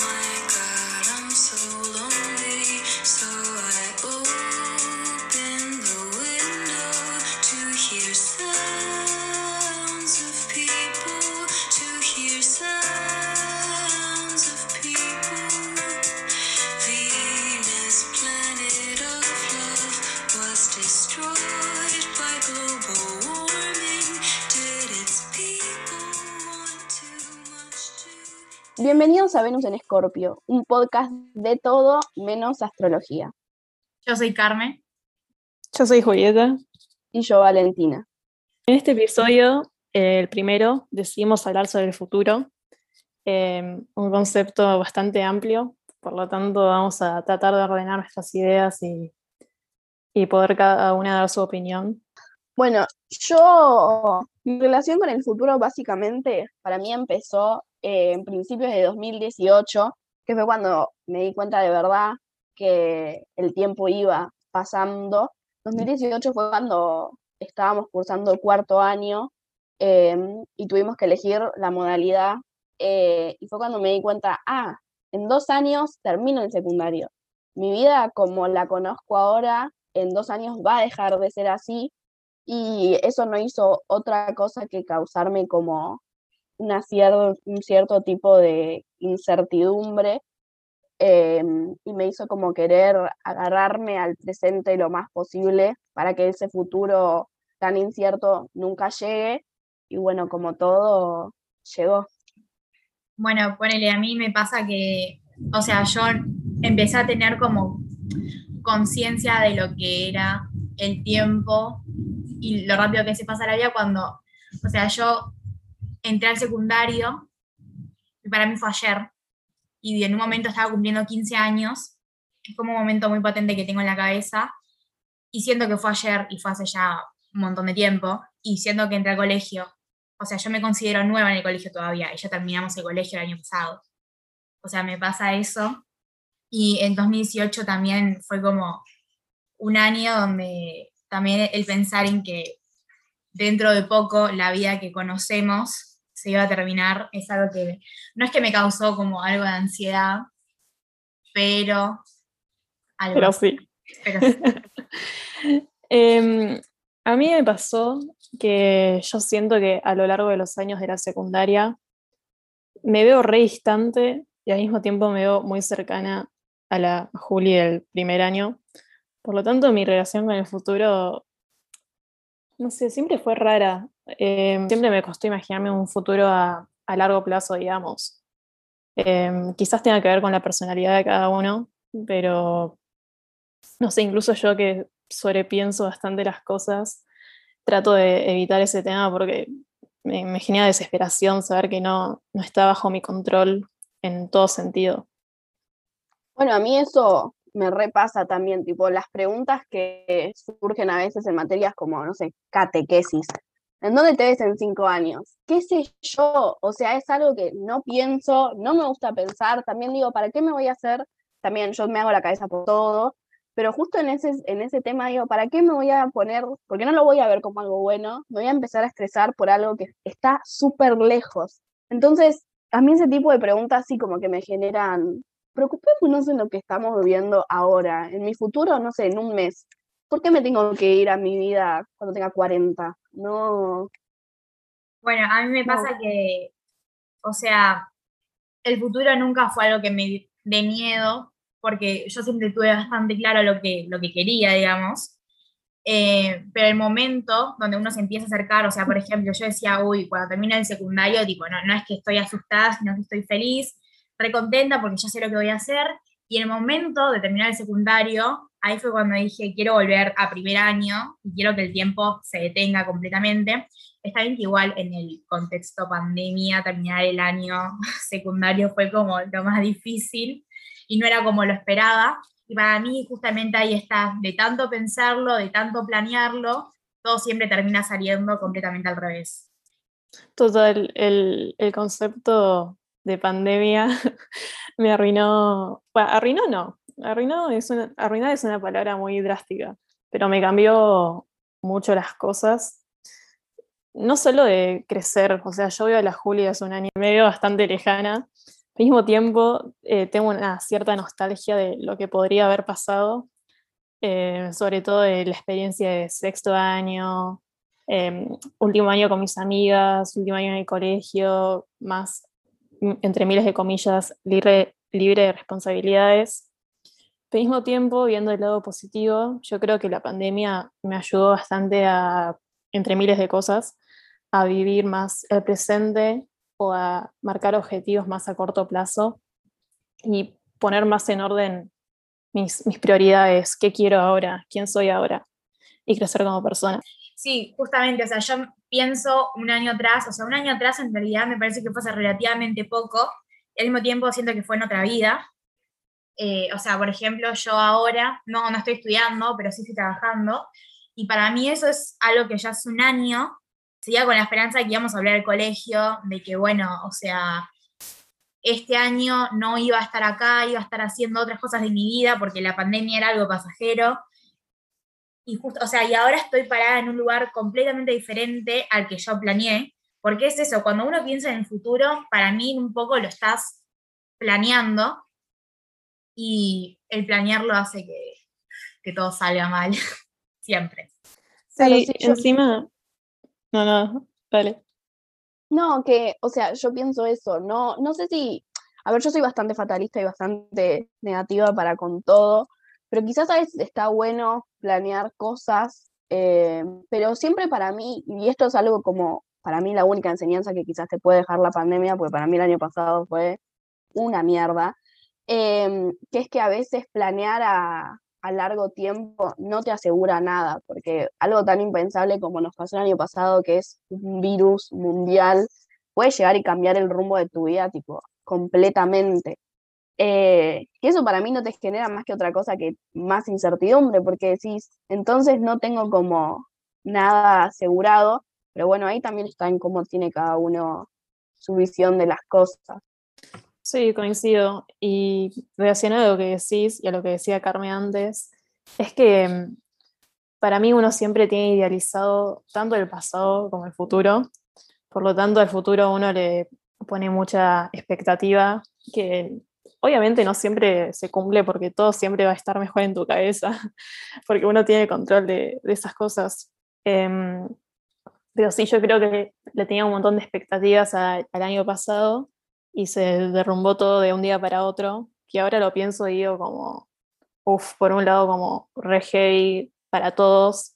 more. Bienvenidos a Venus en Escorpio, un podcast de todo menos astrología. Yo soy Carmen. Yo soy Julieta. Y yo, Valentina. En este episodio, eh, el primero, decidimos hablar sobre el futuro, eh, un concepto bastante amplio, por lo tanto vamos a tratar de ordenar nuestras ideas y, y poder cada una dar su opinión. Bueno, yo, mi relación con el futuro básicamente para mí empezó eh, en principios de 2018, que fue cuando me di cuenta de verdad que el tiempo iba pasando. 2018 fue cuando estábamos cursando el cuarto año em, y tuvimos que elegir la modalidad eh, y fue cuando me di cuenta, ah, en dos años termino el secundario. Mi vida como la conozco ahora, en dos años va a dejar de ser así y eso no hizo otra cosa que causarme como una cierto, un cierto tipo de incertidumbre em, y me hizo como querer agarrarme al presente lo más posible para que ese futuro tan incierto nunca llegue y bueno, como todo, llegó. Bueno, ponele, a mí me pasa que, o sea, yo empecé a tener como conciencia de lo que era el tiempo y lo rápido que se pasa la vida cuando, o sea, yo entré al secundario y para mí fue ayer y en un momento estaba cumpliendo 15 años, como un momento muy potente que tengo en la cabeza y siento que fue ayer y fue hace ya un montón de tiempo y siento que entré al colegio, o sea, yo me considero nueva en el colegio todavía y ya terminamos el colegio el año pasado, o sea, me pasa eso. Y en 2018 también fue como un año donde también el pensar en que dentro de poco la vida que conocemos se iba a terminar es algo que no es que me causó como algo de ansiedad, pero algo. Pero sí. Pero sí. Em, a mí me pasó que yo siento que a lo largo de los años de la secundaria me veo re distante y al mismo tiempo me veo muy cercana a la Juli del primer año. Por lo tanto, mi relación con el futuro, no sé, siempre fue rara. Eh, siempre me costó imaginarme un futuro a, a largo plazo, digamos. Eh, quizás tenga que ver con la personalidad de cada uno, pero no sé, incluso yo que sobrepienso bastante las cosas, trato de evitar ese tema porque me, me genera desesperación saber que no, no está bajo mi control en todo sentido. Bueno, a mí eso me repasa también, tipo las preguntas que surgen a veces en materias como, no sé, catequesis. ¿En dónde te ves en cinco años? ¿Qué sé yo? O sea, es algo que no pienso, no me gusta pensar. También digo, ¿para qué me voy a hacer? También yo me hago la cabeza por todo, pero justo en ese, en ese tema digo, ¿para qué me voy a poner? Porque no lo voy a ver como algo bueno, me voy a empezar a estresar por algo que está súper lejos. Entonces, a mí ese tipo de preguntas sí como que me generan preocupémonos en lo que estamos viviendo ahora, en mi futuro, no sé, en un mes. ¿Por qué me tengo que ir a mi vida cuando tenga 40? No. Bueno, a mí me No. pasa que, o sea, el futuro nunca fue algo que me dé miedo, porque yo siempre tuve bastante claro lo que, lo que quería, digamos. Eh, pero el momento donde uno se empieza a acercar, o sea, por ejemplo, yo decía, uy, cuando termine el secundario, tipo, no, no es que estoy asustada, sino que estoy feliz, recontenta porque ya sé lo que voy a hacer. Y en el momento de terminar el secundario, ahí fue cuando dije, quiero volver a primer año y quiero que el tiempo se detenga completamente. Está bien que igual en el contexto pandemia, terminar el año secundario fue como lo más difícil y no era como lo esperaba. Y para mí justamente ahí está, de tanto pensarlo, de tanto planearlo, todo siempre termina saliendo completamente al revés. Total, el, el concepto de pandemia me arruinó, bueno, arruinó no, arruinó es una, arruinar es una palabra muy drástica, pero me cambió mucho las cosas, no solo de crecer, o sea, yo veo a la Julia hace un año y medio bastante lejana, Al mismo tiempo, eh, tengo una cierta nostalgia de lo que podría haber pasado, eh, sobre todo de la experiencia de sexto año, em, último año con mis amigas, último año en el colegio, más, entre miles de comillas, libre, libre de responsabilidades. Al mismo tiempo, viendo el lado positivo, yo creo que la pandemia me ayudó bastante a, entre miles de cosas, a vivir más el presente o a marcar objetivos más a corto plazo y poner más en orden mis, mis prioridades, qué quiero ahora, quién soy ahora y crecer como persona. Sí, justamente, o sea, yo pienso un año atrás, o sea, un año atrás en realidad me parece que fue hace relativamente poco, y al mismo tiempo siento que fue en otra vida. Eh, o sea, por ejemplo, yo ahora, no, no estoy estudiando, pero sí estoy trabajando, y para mí eso es algo que ya hace un año seguía con la esperanza de que íbamos a hablar del colegio, de que, bueno, o sea, este año no iba a estar acá, iba a estar haciendo otras cosas de mi vida porque la pandemia era algo pasajero. Y justo, o sea, y ahora estoy parada en un lugar completamente diferente al que yo planeé, porque es eso, cuando uno piensa en el futuro, para mí un poco lo estás planeando y el planearlo hace que, que todo salga mal, siempre. Sí, encima, no, no, vale. No, que, o sea, yo pienso eso, no, no sé si, a ver, yo soy bastante fatalista y bastante negativa para con todo, pero quizás a veces está bueno planear cosas, eh, pero siempre para mí, y esto es algo como, para mí la única enseñanza que quizás te puede dejar la pandemia, porque para mí el año pasado fue una mierda, em, que es que a veces planear a, a largo tiempo no te asegura nada, porque algo tan impensable como nos pasó el año pasado, que es un virus mundial, puede llegar y cambiar el rumbo de tu vida, tipo, completamente. Eh, y eso para mí no te genera más que otra cosa que más incertidumbre, porque decís, entonces no tengo como nada asegurado, pero bueno, ahí también está en cómo tiene cada uno su visión de las cosas. Sí, coincido. Y relacionado a lo que decís y a lo que decía Carmen antes, es que mm, para mí uno siempre tiene idealizado tanto el pasado como el futuro. Por lo tanto, al futuro uno le pone mucha expectativa que obviamente no siempre se cumple porque todo siempre va a estar mejor en tu cabeza, porque uno tiene control de, esas cosas. Em, pero sí, yo creo que le tenía un montón de expectativas al año pasado y se derrumbó todo de un día para otro, que ahora lo pienso y digo como, uff, por un lado como re para todos,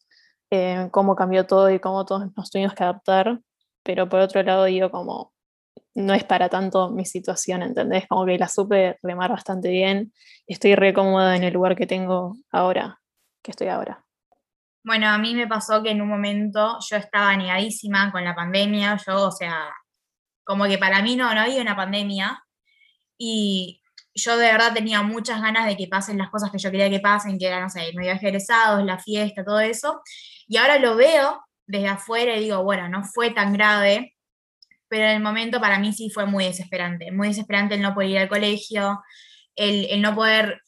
eh, cómo cambió todo y cómo todos nos tuvimos que adaptar, pero por otro lado digo como, no es para tanto mi situación, ¿entendés? Como que la supe remar bastante bien estoy re cómoda en el lugar que tengo ahora, que estoy ahora. Bueno, a mí me pasó que en un momento yo estaba negadísima con la pandemia, yo, o sea, como que para mí no, no había una pandemia y yo de verdad tenía muchas ganas de que pasen las cosas que yo quería que pasen, que eran, no sé, mi viaje egresados, la fiesta, todo eso. Y ahora lo veo desde afuera y digo, bueno, no fue tan grave, pero en el momento para mí sí fue muy desesperante, muy desesperante el no poder ir al colegio, el, el no poder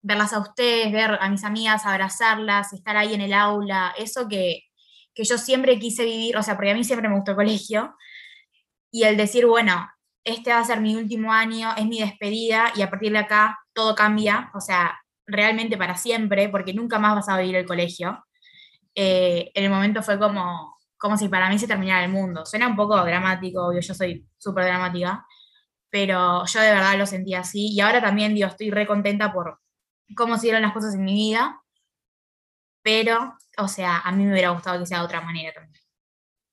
verlas a ustedes, ver a mis amigas, abrazarlas, estar ahí en el aula, eso que, que yo siempre quise vivir, o sea, porque a mí siempre me gustó el colegio, y el decir, bueno, este va a ser mi último año, es mi despedida y a partir de acá todo cambia, o sea, realmente para siempre, porque nunca más vas a vivir el colegio. Eh, en el momento fue como, como si para mí se terminara el mundo. Suena un poco dramático, yo soy súper dramática, pero yo de verdad lo sentí así y ahora también, digo, estoy re contenta por cómo se dieron las cosas en mi vida, pero, o sea, a mí me hubiera gustado que sea de otra manera también.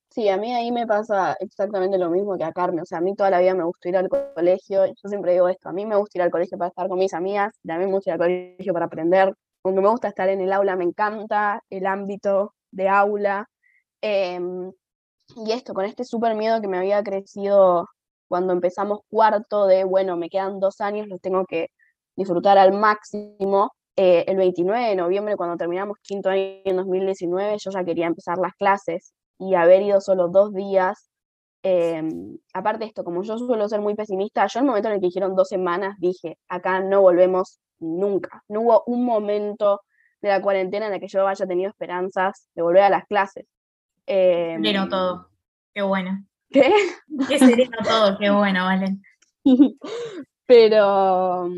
Sí, a mí ahí me pasa exactamente lo mismo que a Carmen. O sea, a mí toda la vida me gusta ir al colegio. Yo siempre digo esto, a mí me gusta ir al colegio para estar con mis amigas, también me gusta ir al colegio para aprender. Aunque me gusta estar en el aula, me encanta el ámbito de aula. Em, y esto, con este súper miedo que me había crecido cuando empezamos cuarto de, bueno, me quedan dos años, los tengo que disfrutar al máximo. Eh, el 29 de noviembre, cuando terminamos quinto año en 2019, yo ya quería empezar las clases y haber ido solo dos días. Em, aparte de esto, como yo suelo ser muy pesimista, yo en el momento en el que dijeron dos semanas dije, acá no volvemos nunca. No hubo un momento de la cuarentena en el que yo haya tenido esperanzas de volver a las clases. Eh, sereno todo, qué bueno. ¿Qué? Qué sereno todo, qué bueno, Valen. Pero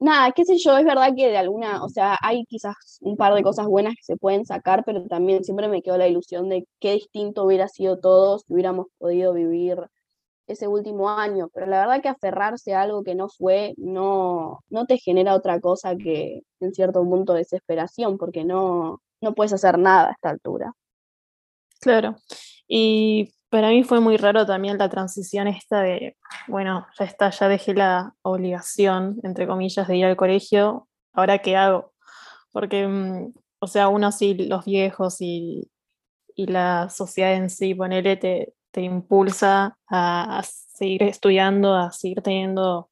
nada, qué sé yo, es verdad que de alguna, o sea, hay quizás un par de cosas buenas que se pueden sacar, pero también siempre me quedó la ilusión de qué distinto hubiera sido todo si hubiéramos podido vivir ese último año. Pero la verdad que aferrarse a algo que no fue no, no te genera otra cosa que en cierto punto desesperación, porque no, no puedes hacer nada a esta altura. Claro. Y para mí fue muy raro también la transición esta de, bueno, ya está, ya dejé la obligación, entre comillas, de ir al colegio, ahora qué hago. Porque, mm, o sea, uno sí, los viejos y, y la sociedad en sí, ponele, te, te impulsa a, seguir estudiando, a seguir teniendo,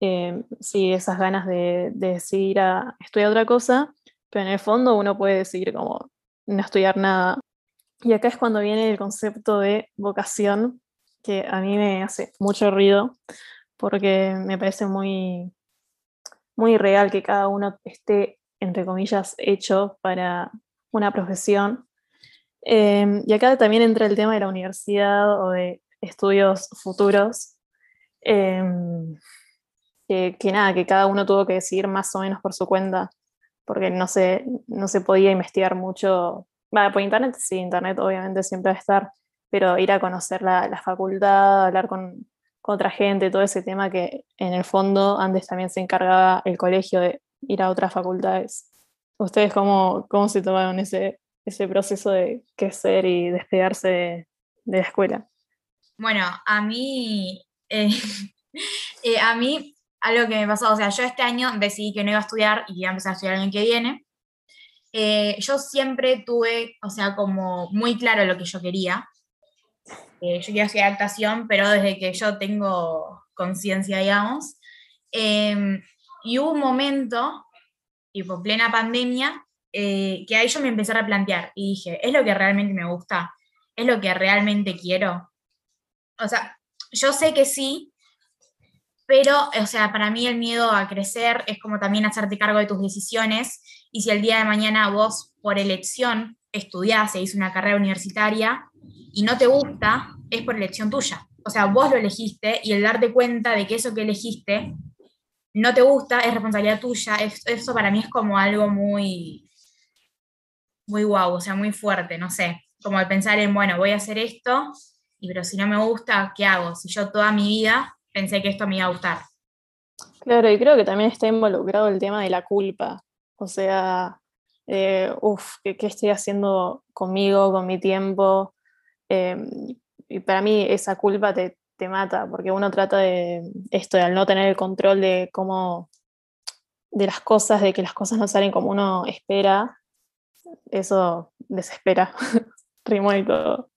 eh, esas ganas de, de decidir a estudiar otra cosa, pero en el fondo uno puede decidir como no estudiar nada. Y acá es cuando viene el concepto de vocación, que a mí me hace mucho ruido, porque me parece muy, muy real que cada uno esté, entre comillas, hecho para una profesión. Eh, y acá también entra el tema de la universidad o de estudios futuros, eh, que, que nada, que cada uno tuvo que decidir más o menos por su cuenta, porque no se, no se podía investigar mucho Va, por internet, sí, internet obviamente siempre va a estar, pero ir a conocer la, la facultad, hablar con, con, otra gente, todo ese tema que en el fondo antes también se encargaba el colegio de ir a otras facultades. ¿Ustedes cómo, cómo se tomaron ese, ese proceso de crecer y despegarse de, de la escuela? Bueno, a mí, eh, eh, a mí algo que me pasó, o sea, yo este año decidí que no iba a estudiar y iba a empezar a estudiar el año que viene. Eh, yo siempre tuve, o sea, como muy claro lo que yo quería. Eh, yo quería hacer adaptación, pero desde que yo tengo conciencia, digamos. Eh, y hubo un momento, tipo plena pandemia, eh, que ahí yo me empecé a plantear y dije, ¿es lo que realmente me gusta? ¿Es lo que realmente quiero? O sea, yo sé que sí, pero, o sea, para mí el miedo a crecer es como también hacerte cargo de tus decisiones y si el día de mañana vos por elección estudiás e hice una carrera universitaria y no te gusta, es por elección tuya. O sea, vos lo elegiste y el darte cuenta de que eso que elegiste no te gusta es responsabilidad tuya. Eso para mí es como algo muy, muy guau, o sea, muy fuerte, no sé. Como el pensar en, bueno, voy a hacer esto, y pero si no me gusta, ¿qué hago? Si yo toda mi vida pensé que esto me iba a gustar. Claro, y creo que también está involucrado el tema de la culpa. O sea, eh, uff, ¿qué, ¿qué, estoy haciendo conmigo, con mi tiempo? Eh, y para mí esa culpa te, te, mata, porque uno trata de esto, de al no tener el control de cómo, de las cosas, de que las cosas no salen como uno espera, eso desespera, rimó y todo.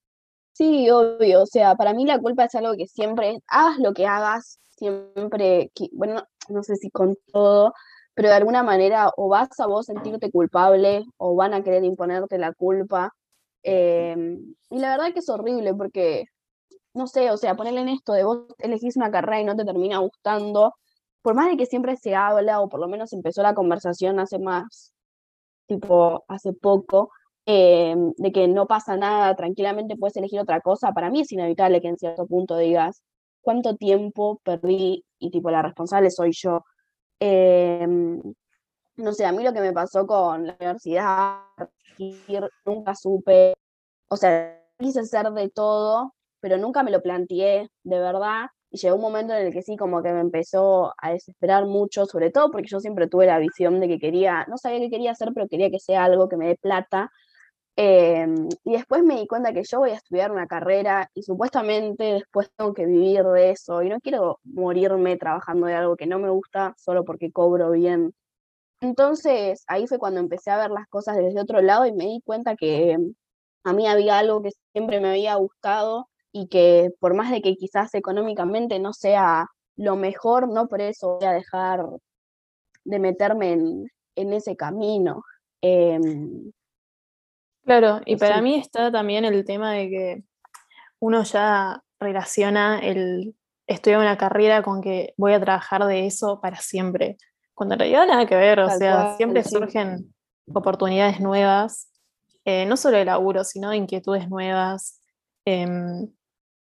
Sí, obvio, o sea, para mí la culpa es algo que siempre, hagas lo que hagas, siempre, bueno, no sé si con todo, pero de alguna manera o vas a vos sentirte culpable o van a querer imponerte la culpa. Eh, y la verdad que es horrible porque, no sé, o sea, ponerle en esto de vos elegís una carrera y no te termina gustando, por más de que siempre se habla o por lo menos empezó la conversación hace más, tipo, hace poco, eh, de que no pasa nada, tranquilamente puedes elegir otra cosa, para mí es inevitable que en cierto punto digas, ¿cuánto tiempo perdí? Y tipo, la responsable soy yo eh, no sé, a mí lo que me pasó con la universidad, nunca supe, o sea, quise hacer de todo, pero nunca me lo planteé de verdad. Y llegó un momento en el que sí, como que me empezó a desesperar mucho, sobre todo porque yo siempre tuve la visión de que quería, no sabía qué quería hacer, pero quería que sea algo que me dé plata. Eh, y después me di cuenta que yo voy a estudiar una carrera y supuestamente después tengo que vivir de eso y no quiero morirme trabajando de algo que no me gusta solo porque cobro bien. Entonces ahí fue cuando empecé a ver las cosas desde otro lado y me di cuenta que a mí había algo que siempre me había gustado y que por más de que quizás económicamente no sea lo mejor, no por eso voy a dejar de meterme en, ese camino. Eh, Claro, y para sí. mí está también el tema de que uno ya relaciona el estudiar una carrera con que voy a trabajar de eso para siempre, cuando en realidad nada que ver, o Tal sea, cual, siempre sí. surgen oportunidades nuevas, eh, no solo de laburo, sino de inquietudes nuevas, eh,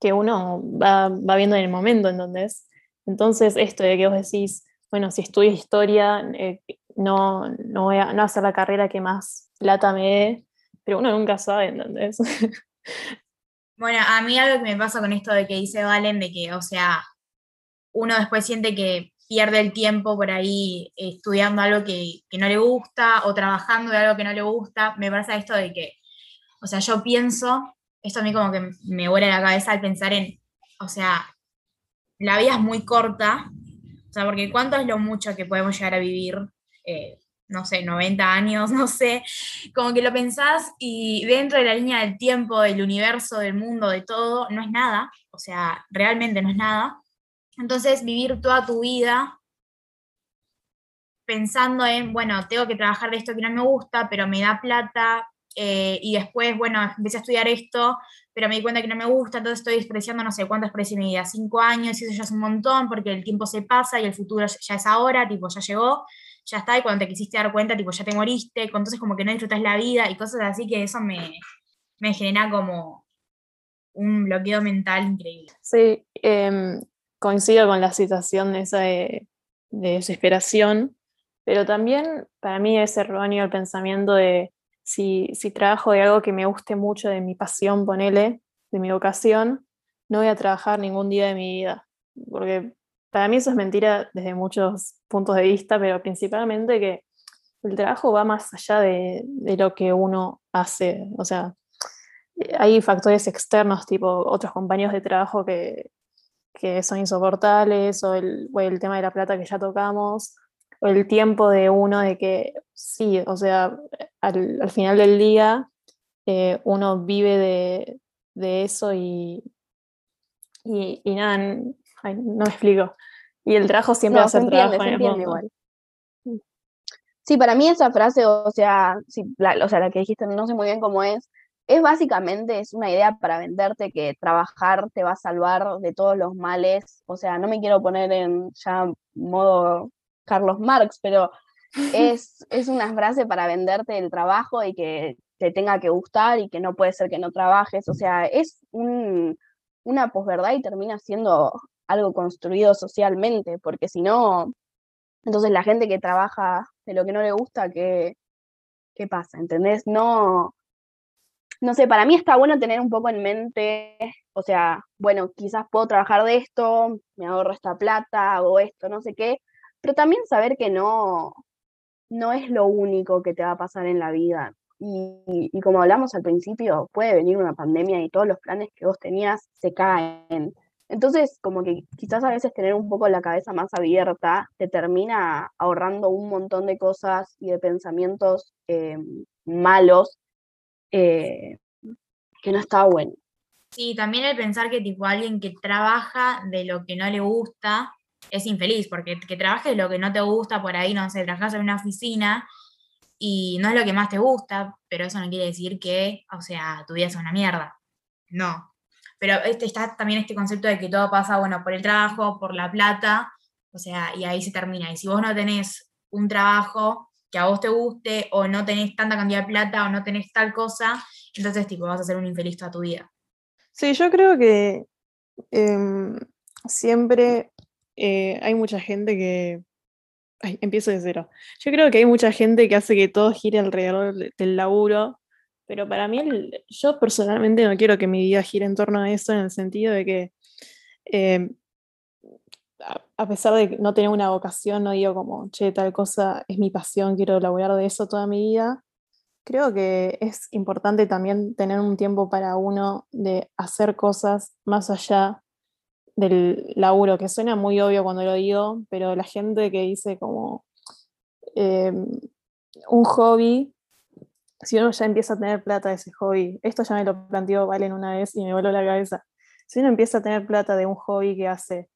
que uno va, va, viendo en el momento, en donde es. Entonces, esto de que vos decís, bueno, si estudio historia, eh, no, no voy a no hacer la carrera que más plata me dé, pero uno nunca sabe, ¿entendés? Bueno, a mí algo que me pasa con esto de que dice Valen, de que, o sea, uno después siente que pierde el tiempo por ahí estudiando algo que, no le gusta o trabajando de algo que no le gusta, me pasa esto de que, o sea, yo pienso, esto a mí como que me vuela la cabeza al pensar en, o sea, la vida es muy corta, o sea, porque ¿cuánto es lo mucho que podemos llegar a vivir? Eh, no sé, 90 años, no sé, como que lo pensás y dentro de la línea del tiempo, del universo, del mundo, de todo, no es nada, o sea, realmente no es nada. Entonces, vivir toda tu vida pensando en, bueno, tengo que trabajar de esto que no me gusta, pero me da plata, eh, y después, bueno, empecé a estudiar esto, pero me di cuenta que no me gusta, entonces estoy despreciando, no sé cuánto desprecio mi vida, cinco años, y eso ya es un montón, porque el tiempo se pasa y el futuro ya es ahora, tipo, ya llegó, ya está, y cuando te quisiste dar cuenta, tipo, ya te moriste, entonces como que no disfrutas la vida y cosas así que eso me, me genera como un bloqueo mental increíble. Sí, em, coincido con la situación de de, de desesperación, pero también para mí es erróneo el pensamiento de si, si trabajo de algo que me guste mucho, de mi pasión, ponele, de mi vocación, no voy a trabajar ningún día de mi vida, porque para mí eso es mentira desde muchos puntos de vista, pero principalmente que el trabajo va más allá de, lo que uno hace. O sea, hay factores externos, tipo otros compañeros de trabajo que, que son insoportables, o el, el tema de la plata que ya tocamos, o el tiempo de uno de que sí, o sea, al, al final del día eh, uno vive de, de eso y, y nada, Ay, no me explico. Y el trabajo siempre No, va a se ser entiende, trabajo en el igual. Sí, para mí esa frase, o sea, sí, la, o sea, la que dijiste, no sé muy bien cómo es, es básicamente, es una idea para venderte que trabajar te va a salvar de todos los males. O sea, no me quiero poner en ya modo Carlos Marx, pero es, es una frase para venderte el trabajo y que te tenga que gustar y que no puede ser que no trabajes. O sea, es un, una posverdad y termina siendo algo construido socialmente, porque si no, entonces la gente que trabaja de lo que no le gusta, ¿qué, qué pasa? ¿Entendés? No, no sé, para mí está bueno tener un poco en mente, o sea, bueno, quizás puedo trabajar de esto, me ahorro esta plata, hago esto, no sé qué, pero también saber que no, no es lo único que te va a pasar en la vida. Y, y como hablamos al principio, puede venir una pandemia y todos los planes que vos tenías se caen. Entonces, como que quizás a veces tener un poco la cabeza más abierta te termina ahorrando un montón de cosas y de pensamientos eh, malos eh, que no está bueno. Sí, también el pensar que tipo alguien que trabaja de lo que no le gusta es infeliz, porque que trabajes lo que no te gusta por ahí, no sé, trabajas en una oficina y no es lo que más te gusta, pero eso no quiere decir que, o sea, tu vida es una mierda. No. Pero este, está también este concepto de que todo pasa, bueno, por el trabajo, por la plata, o sea, y ahí se termina. Y si vos no tenés un trabajo que a vos te guste, o no tenés tanta cantidad de plata, o no tenés tal cosa, entonces tipo vas a ser un infeliz toda tu vida. Sí, yo creo que em, siempre eh, hay mucha gente que... Empiezo de cero. Yo creo que hay mucha gente que hace que todo gire alrededor de- del laburo, pero para mí, yo personalmente no quiero que mi vida gire en torno a eso, en el sentido de que, a, a pesar de no tener una vocación, no digo como, che, tal cosa es mi pasión, quiero laburar de eso toda mi vida. Creo que es importante también tener un tiempo para uno de hacer cosas más allá del laburo, que suena muy obvio cuando lo digo, pero la gente que dice como eh, un hobby, si uno ya empieza a tener plata de ese hobby, esto ya me lo planteó Valen una vez y me voló la cabeza, si uno empieza a tener plata de un hobby que hace,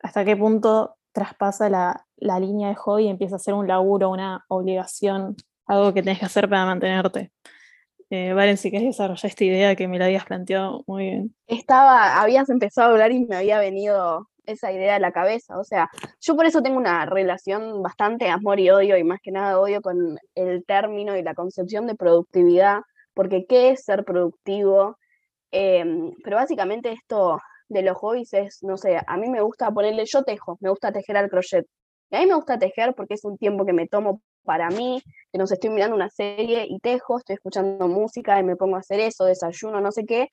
¿hasta qué punto traspasa la, la línea de hobby y empieza a ser un laburo, una obligación, algo que tenés que hacer para mantenerte? Eh, Valen, si querés desarrollar esta idea que me la habías planteado muy bien. Estaba, habías empezado a hablar y me había venido esa idea a la cabeza. O sea, yo por eso tengo una relación bastante amor y odio, y más que nada odio con el término y la concepción de productividad, porque ¿qué es ser productivo? Em, pero básicamente esto de los hobbies es, no sé, a mí me gusta ponerle, yo tejo, me gusta tejer al crochet. Y a mí me gusta tejer porque es un tiempo que me tomo para mí, que no sé, estoy mirando una serie y tejo, estoy escuchando música y me pongo a hacer eso, desayuno, no sé qué.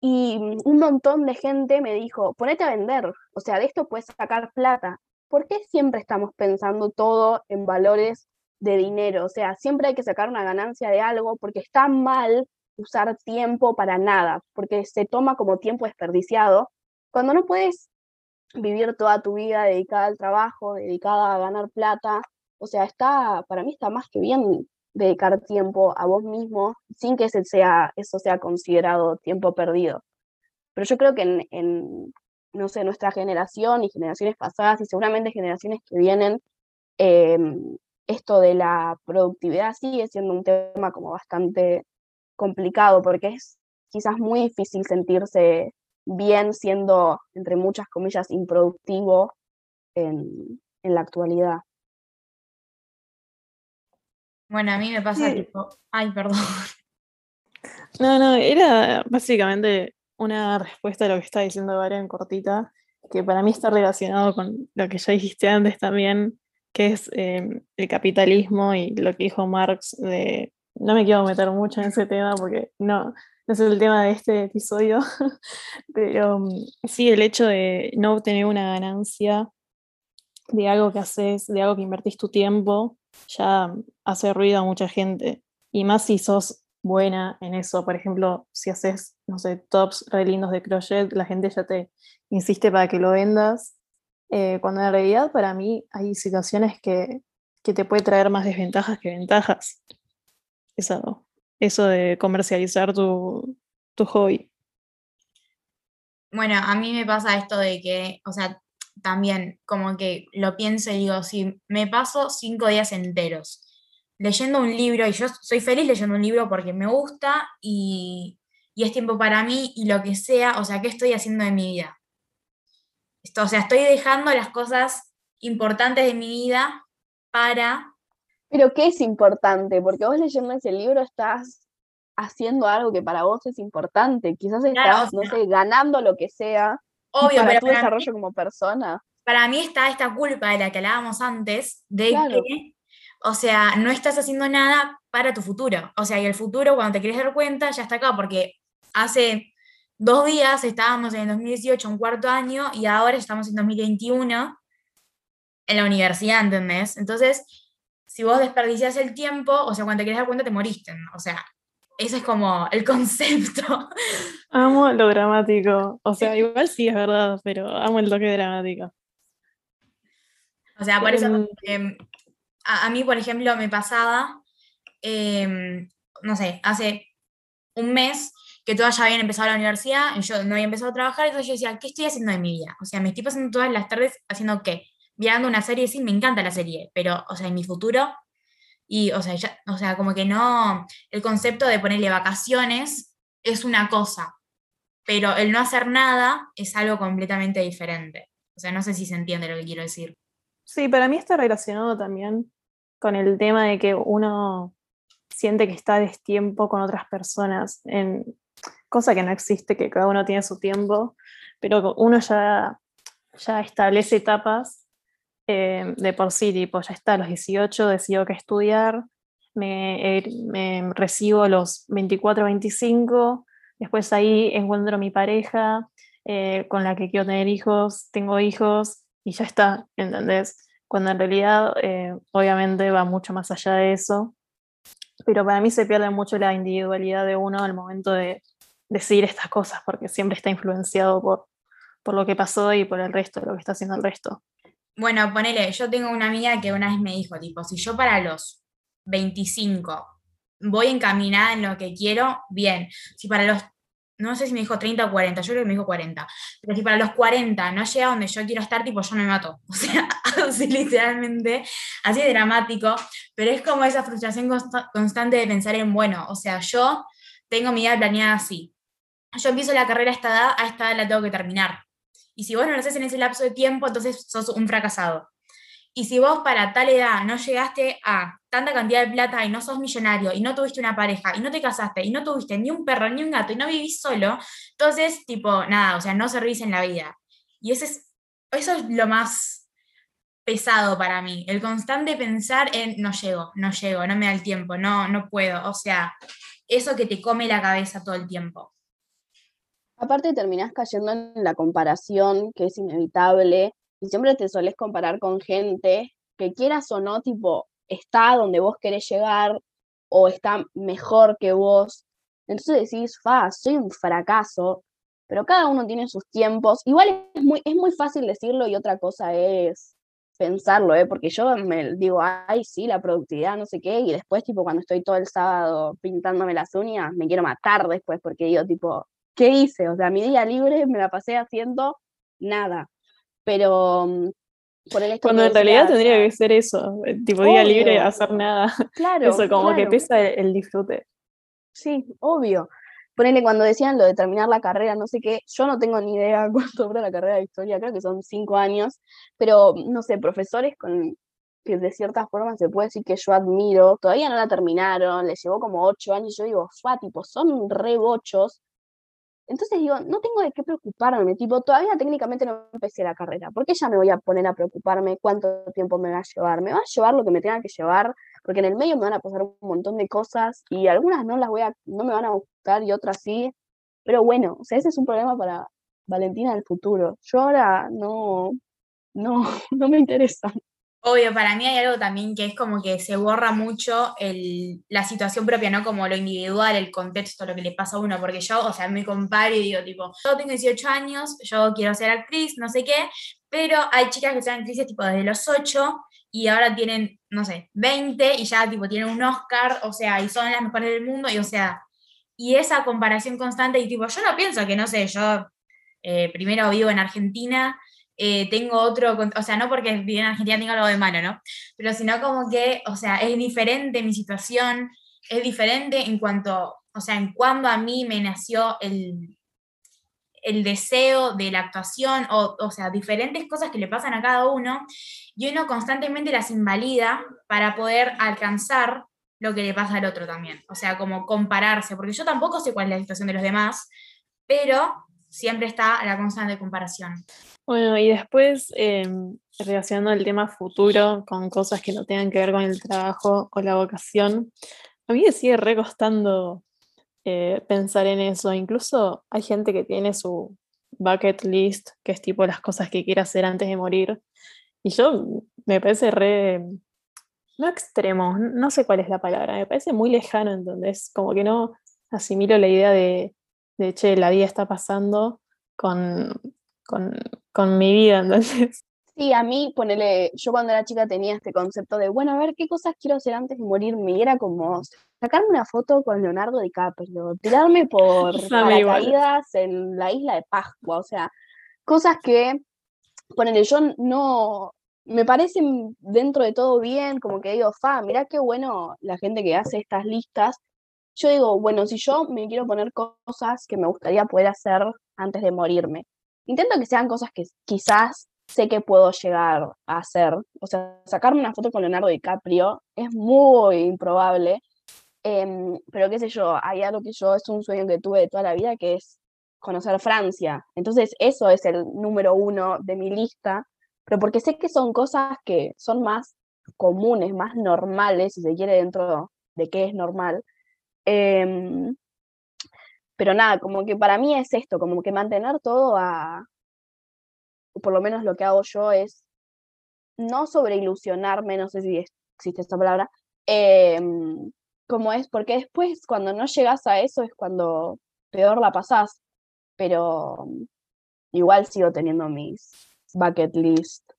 Y un montón de gente me dijo, ponete a vender, o sea, de esto puedes sacar plata. ¿Por qué siempre estamos pensando todo en valores de dinero? O sea, siempre hay que sacar una ganancia de algo porque está mal usar tiempo para nada, porque se toma como tiempo desperdiciado, cuando no puedes vivir toda tu vida dedicada al trabajo, dedicada a ganar plata. O sea, está, para mí está más que bien dedicar tiempo a vos mismo sin que ese sea, eso sea considerado tiempo perdido. Pero yo creo que en, en, no sé, nuestra generación y generaciones pasadas y seguramente generaciones que vienen, em, esto de la productividad sigue siendo un tema como bastante complicado porque es quizás muy difícil sentirse bien siendo, entre muchas comillas, improductivo en, en la actualidad. Bueno, a mí me pasa Sí. tipo, ay, perdón. No, no, era básicamente una respuesta a lo que está diciendo Valen cortita, que para mí está relacionado con lo que ya dijiste antes también, que es eh, el capitalismo y lo que dijo Marx de... No me quiero meter mucho en ese tema porque no, no es el tema de este episodio, pero mm, sí el hecho de no obtener una ganancia de algo que haces, de algo que invertís tu tiempo, ya hace ruido a mucha gente. Y más si sos buena en eso. Por ejemplo, si haces, no sé, tops re lindos de crochet, la gente ya te insiste para que lo vendas. Eh, cuando en realidad para mí hay situaciones que, que te puede traer más desventajas que ventajas. Eso, eso de comercializar tu, tu hobby. Bueno, a mí me pasa esto de que, o sea, también como que lo pienso y digo, si me paso cinco días enteros leyendo un libro, y yo soy feliz leyendo un libro porque me gusta y, y es tiempo para mí y lo que sea, o sea, ¿qué estoy haciendo de mi vida? Esto, o sea, estoy dejando las cosas importantes de mi vida para Pero ¿qué es importante? Porque vos leyendo ese libro estás haciendo algo que para vos es importante. Quizás estás, Claro, o no sé, ganando lo que sea y Obvio, para pero tu para mí, desarrollo como persona. para mí está esta culpa de la que hablábamos antes, de Claro. que, o sea, no estás haciendo nada para tu futuro. O sea, y el futuro, cuando te quieres dar cuenta, ya está acá, porque hace dos días estábamos en el 2018, un cuarto año, y ahora estamos en 2021 en la universidad, ¿entendés? Entonces, si vos desperdicias el tiempo, o sea, cuando te quieres dar cuenta, te moriste. ¿no? O sea, ese es como el concepto. Amo lo dramático. O sea, igual sí es verdad, pero amo el toque dramático. O sea, por eso, Em, em, a, a mí, por ejemplo, me pasaba, em, no sé, hace un mes que todas ya habían empezado la universidad y yo no había empezado a trabajar, entonces yo decía, ¿qué estoy haciendo de mi vida? O sea, me estoy pasando todas las tardes haciendo qué? Mirando una serie, sí, me encanta la serie, pero, o sea, en mi futuro, y, o sea, ya- o sea, como que no, el concepto de ponerle vacaciones es una cosa, pero el no hacer nada es algo completamente diferente. O sea, no sé si se entiende lo que quiero decir. Sí, para mí está relacionado también con el tema de que uno siente que está a destiempo con otras personas, en, cosa que no existe, que cada uno tiene su tiempo, pero uno ya, ya establece etapas eh, de por sí, tipo, ya está a los 18, decido que estudiar, me, eh, me recibo a los 24, 25, después ahí encuentro mi pareja eh, con la que quiero tener hijos, tengo hijos y ya está, ¿entendés? Cuando en realidad obviamente va mucho más allá de eso, pero para mí se pierde mucho la individualidad de uno al momento de decidir estas cosas, porque siempre está influenciado por, por lo que pasó y por el resto, lo que está haciendo el resto. Bueno, ponele, yo tengo una amiga que una vez me dijo, tipo, si yo para los 25 voy encaminada en lo que quiero, bien. Si para los, no sé si me dijo 30 o 40, yo creo que me dijo 40, pero si para los 40 no llega donde yo quiero estar, tipo, yo me mato. O sea, así literalmente, así de dramático, pero es como esa frustración consta- constante de pensar en, bueno, o sea, yo tengo mi vida planeada así. Yo empiezo la carrera a esta edad, a esta edad la tengo que terminar. Y si vos no lo haces en ese lapso de tiempo, entonces sos un fracasado. Y si vos para tal edad no llegaste a tanta cantidad de plata y no sos millonario y no tuviste una pareja y no te casaste y no tuviste ni un perro ni un gato y no vivís solo, entonces, tipo, nada, o sea, no servís en la vida. Y ese es, eso es lo más pesado para mí, el constante pensar en no llego, no llego, no me da el tiempo, no, no puedo, o sea, eso que te come la cabeza todo el tiempo. Aparte terminás cayendo en la comparación, que es inevitable, y siempre te solés comparar con gente que quieras o no, tipo, está donde vos querés llegar o está mejor que vos. Entonces decís, fa, soy un fracaso, pero cada uno tiene sus tiempos. Igual es muy, es muy fácil decirlo y otra cosa es pensarlo, ¿eh? porque yo me digo, ay, sí, la productividad, no sé qué, y después, tipo, cuando estoy todo el sábado pintándome las uñas, me quiero matar después, porque digo, tipo, ¿qué hice? O sea, mi día libre me la pasé haciendo nada. Pero mm, por el Cuando en realidad tendría que ser eso, eh, tipo día libre, hacer nada. Claro, Eso, como que pesa el, el disfrute. Sí, obvio. Ponele cuando decían lo de terminar la carrera, no sé qué, yo no tengo ni idea cuánto dura la carrera de historia, creo que son cinco años, pero no sé, profesores con que de cierta forma se puede decir que yo admiro, todavía no la terminaron, les llevó como ocho años, yo digo, fua, tipo, son re bochos. Entonces digo, no tengo de qué preocuparme, tipo, todavía técnicamente no empecé la carrera, ¿por qué ya me voy a poner a preocuparme cuánto tiempo me va a llevar? Me va a llevar lo que me tenga que llevar, porque en el medio me van a pasar un montón de cosas y algunas no las voy a, no me van a gustar y otras sí, pero bueno, o sea, ese es un problema para Valentina del futuro. Yo ahora no, no, no me interesa. Obvio, para mí hay algo también que es como que se borra mucho el, la situación propia, ¿no? Como lo individual, el contexto, lo que le pasa a uno, porque yo, o sea, me comparo y digo, tipo, yo tengo 18 años, yo quiero ser actriz, no sé qué, pero hay chicas que son actrices tipo desde los 8 y ahora tienen, no sé, 20 y ya tipo tienen un Oscar, o sea, y son las mejores del mundo, y o sea, y esa comparación constante y tipo, yo no pienso que, no sé, yo eh, primero vivo en Argentina, eh, tengo otro, o sea, no porque vivir en Argentina tenga algo de malo, ¿no? Pero sino como que, o sea, es diferente mi situación, es diferente en cuanto, o sea, en cuando a mí me nació el, el deseo de la actuación, o, o sea, diferentes cosas que le pasan a cada uno, y uno constantemente las invalida para poder alcanzar lo que le pasa al otro también. O sea, como compararse, porque yo tampoco sé cuál es la situación de los demás, pero siempre está la constante comparación. Bueno, y después, eh, relacionando el tema futuro con cosas que no tengan que ver con el trabajo o la vocación, a mí me sigue recostando eh, pensar en eso. Incluso hay gente que tiene su bucket list, que es tipo las cosas que quiere hacer antes de morir. Y yo me parece re, no extremo, no sé cuál es la palabra, me parece muy lejano, entonces como que no asimilo la idea de, de che, la vida está pasando con, con, con mi vida, entonces. Sí, a mí, ponele, yo cuando era chica tenía este concepto de, bueno, a ver qué cosas quiero hacer antes de morirme. Y era como sacarme una foto con Leonardo DiCaprio, tirarme por paracaídas en la isla de Pascua. O sea, cosas que, ponele, yo no, me parecen dentro de todo bien, como que digo, fa, mirá qué bueno la gente que hace estas listas. Yo digo, bueno, si yo me quiero poner cosas que me gustaría poder hacer antes de morirme, intento que sean cosas que quizás sé que puedo llegar a hacer. O sea, sacarme una foto con Leonardo DiCaprio es muy improbable. em, pero qué sé yo, hay algo que yo, es un sueño que tuve de toda la vida, que es conocer Francia. Entonces, eso es el número uno de mi lista, pero porque sé que son cosas que son más comunes, más normales, si se quiere, dentro de qué es normal. Em, pero nada, como que para mí es esto, como que mantener todo a, por lo menos lo que hago yo es no sobreilusionarme, no sé si existe esta palabra, em, como es, porque después cuando no llegas a eso es cuando peor la pasás, pero igual sigo teniendo mis bucket list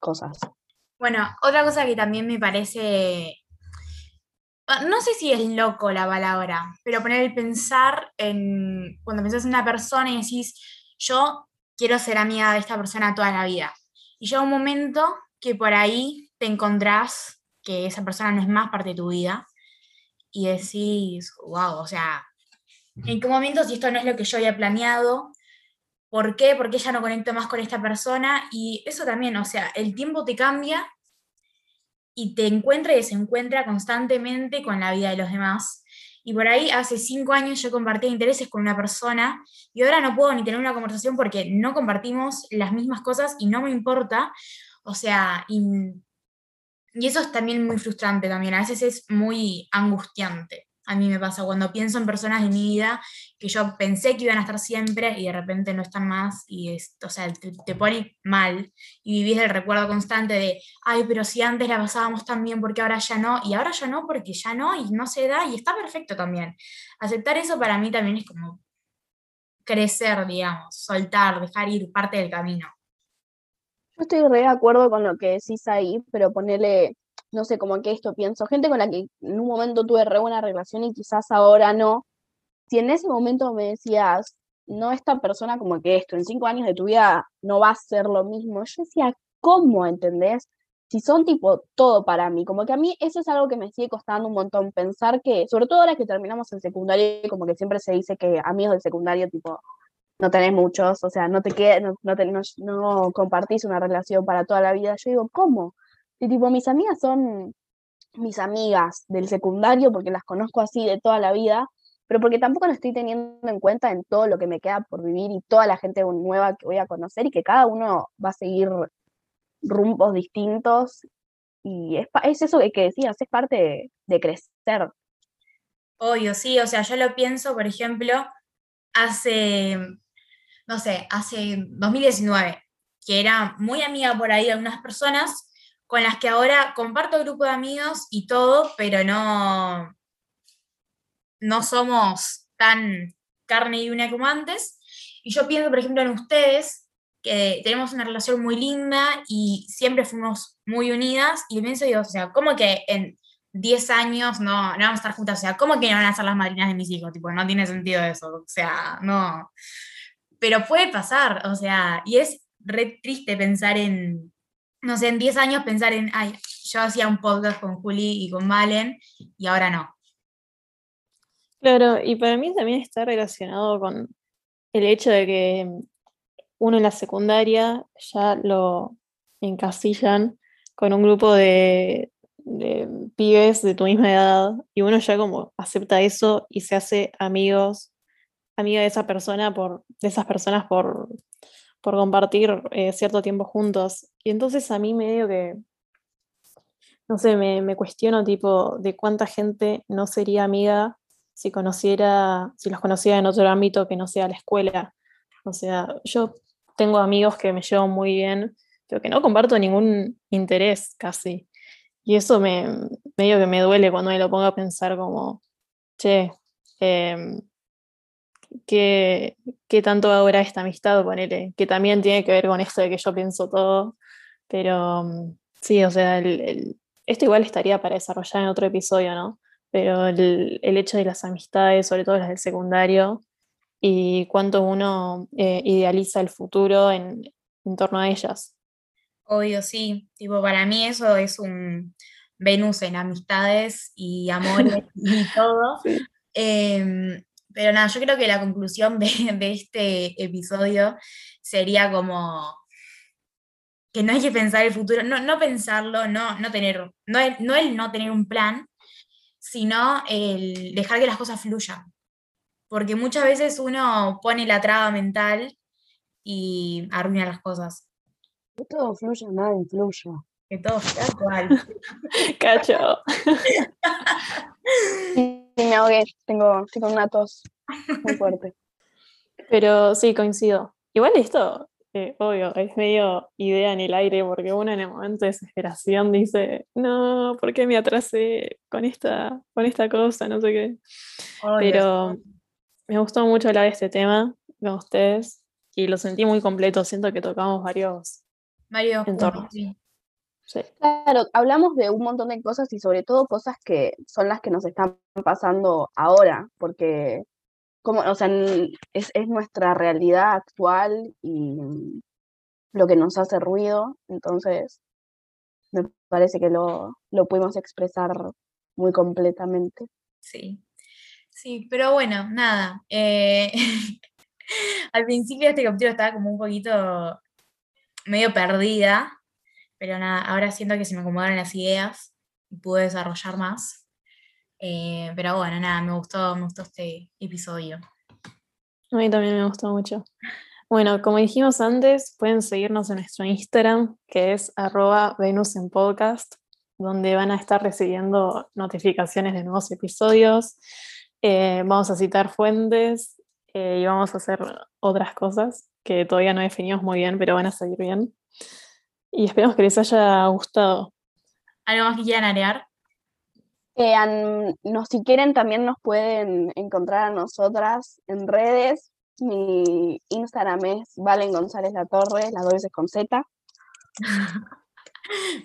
cosas. Bueno, otra cosa que también me parece, no sé si es loco la palabra, pero poner el pensar en, cuando pensás en una persona y decís, yo quiero ser amiga de esta persona toda la vida. Y llega un momento que por ahí te encontrás que esa persona no es más parte de tu vida y decís, wow, o sea, ¿en qué momento si esto no es lo que yo había planeado? ¿Por qué? ¿Por qué ya no conecto más con esta persona? Y eso también, o sea, el tiempo te cambia y te encuentra y desencuentra constantemente con la vida de los demás. Y por ahí hace cinco años yo compartía intereses con una persona y ahora no puedo ni tener una conversación porque no compartimos las mismas cosas y no me importa. O sea, y, y eso es también muy frustrante también, a veces es muy angustiante. A mí me pasa cuando pienso en personas de mi vida que yo pensé que iban a estar siempre y de repente no están más y es, o sea, te, pone mal y vivís el recuerdo constante de, ay, pero si antes la pasábamos tan bien, porque ahora ya no? Y ahora ya no, porque ya no y no se da y está perfecto también. Aceptar eso para mí también es como crecer, digamos, soltar, dejar ir parte del camino. Yo estoy re de acuerdo con lo que decís ahí, pero ponerle, no sé, como que esto pienso, gente con la que en un momento tuve re buena relación y quizás ahora no. Si en ese momento me decías, no, esta persona como que esto, en cinco años de tu vida no va a ser lo mismo, yo decía, ¿cómo entendés? Si son tipo todo para mí, como que a mí eso es algo que me sigue costando un montón, pensar que, sobre todo ahora que terminamos el secundario, como que siempre se dice que amigos del secundario, tipo, no tenés muchos, o sea, no te queda, no, no, no compartís una relación para toda la vida. Yo digo, ¿cómo? Y tipo, mis amigas son mis amigas del secundario porque las conozco así de toda la vida, pero porque tampoco lo estoy teniendo en cuenta en todo lo que me queda por vivir y toda la gente nueva que voy a conocer y que cada uno va a seguir rumbos distintos. Y es, es eso que, que decías, es parte de, de crecer. Obvio, sí, o sea, yo lo pienso, por ejemplo, hace, no sé, hace 2019, que era muy amiga por ahí de algunas personas con las que ahora comparto grupo de amigos y todo, pero no, no somos tan carne y una como antes. Y yo pienso, por ejemplo, en ustedes, que tenemos una relación muy linda y siempre fuimos muy unidas, y pienso, digo, o sea, ¿cómo que en 10 años no, no vamos a estar juntas? O sea, ¿cómo que no van a ser las madrinas de mis hijos? Tipo, no tiene sentido eso, o sea, no. Pero puede pasar, o sea, y es re triste pensar en, no sé, en 10 años pensar en, ay, yo hacía un podcast con Juli y con Valen, y ahora no. Claro, y para mí también está relacionado con el hecho de que uno en la secundaria ya lo encasillan con un grupo de, de pibes de tu misma edad y uno ya como acepta eso y se hace amigos, amiga de esa persona por, de esas personas por, por compartir eh, cierto tiempo juntos. Y entonces a mí medio que, no sé, me, me cuestiono tipo de cuánta gente no sería amiga si conociera, si los conociera en otro ámbito que no sea la escuela. O sea, yo tengo amigos que me llevan muy bien, pero que no comparto ningún interés casi. Y eso me medio que me duele cuando me lo pongo a pensar como, che, em, ¿qué, qué tanto ahora esta amistad, ponele? Que también tiene que ver con esto de que yo pienso todo. Pero mm, sí, o sea, el- el- esto igual estaría para desarrollar en otro episodio, ¿no? Pero el, el hecho de las amistades, sobre todo las del secundario, y cuánto uno eh, idealiza el futuro en, en torno a ellas. Obvio, sí. Tipo, para mí eso es un Venus en amistades y amores y todo. Sí. Em, pero nada, yo creo que la conclusión de, de este episodio sería como que no hay que pensar el futuro, no, no pensarlo, no, no tener, no el, no el no tener un plan, sino el dejar que las cosas fluyan. Porque muchas veces uno pone la traba mental y arruina las cosas. Que todo fluya, nada influya. Que todo está cual. Cacho. Sí, me ahogué, tengo, tengo una tos muy fuerte. Pero sí, coincido. Igual esto, eh, obvio, es medio idea en el aire, porque uno en el momento de desesperación dice, no, ¿por qué me atrasé con esta, con esta cosa? No sé qué. Pero me gustó mucho hablar de este tema con ustedes y lo sentí muy completo. Siento que tocamos varios. Mario, entorno. sí. Sí, Claro, hablamos de un montón de cosas y sobre todo cosas que son las que nos están pasando ahora, porque como, o sea, es, es nuestra realidad actual y lo que nos hace ruido, entonces me parece que lo, lo pudimos expresar muy completamente. Sí, sí, pero bueno, nada. eh, al principio de este capítulo estaba como un poquito medio perdida, pero nada, ahora siento que se me acomodaron las ideas y pude desarrollar más. Eh, pero bueno, nada, me gustó, me gustó este episodio. A mí también me gustó mucho. Bueno, como dijimos antes, pueden seguirnos en nuestro Instagram, que es arroba Venus en Podcast, donde van a estar recibiendo notificaciones de nuevos episodios. Eh, vamos a citar fuentes eh, y vamos a hacer otras cosas que todavía no definimos muy bien, pero van a salir bien. Y esperamos que les haya gustado. ¿Algo más que quieran agregar? Eh, an- no, si quieren, también nos pueden encontrar a nosotras en redes. Mi Instagram es Valen González La Torre, las dos veces con Z.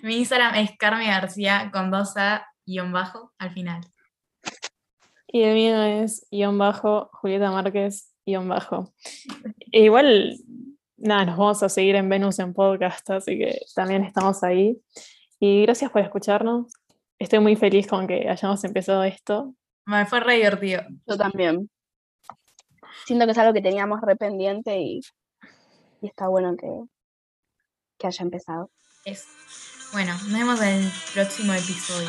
Mi Instagram es Carmen García con dos A guion bajo al final. Y el mío es guion bajo, Julieta Márquez, guion bajo. E igual, nada, nos vamos a seguir en Venus en podcast, así que también estamos ahí. Y gracias por escucharnos. Estoy muy feliz con que hayamos empezado esto. Me fue re divertido. Yo también. Siento que es algo que teníamos re pendiente y, y está bueno que, que haya empezado. Es. Bueno, nos vemos en el próximo episodio.